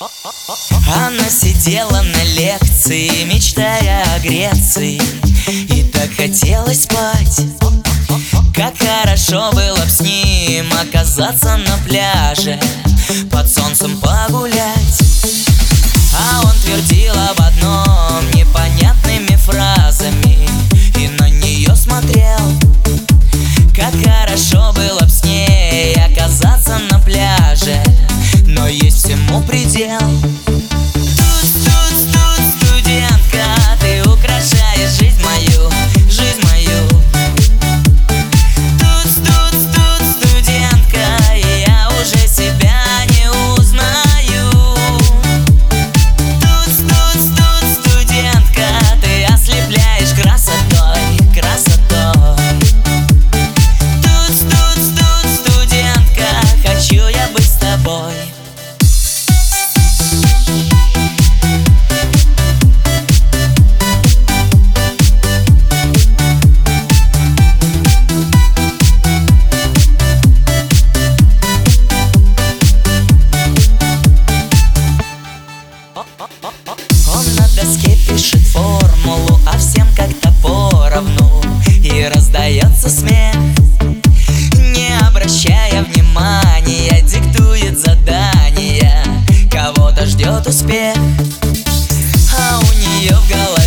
Она сидела на лекции, мечтая о Греции. И так хотелось спать. Как хорошо было б с ним оказаться на пляже Под солнцем погулять всему предел Он на доске пишет формулу, а всем как-то поровну. И раздается смех, не обращая внимания Диктует задания, кого-то ждет успех А у нее в голове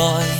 boy.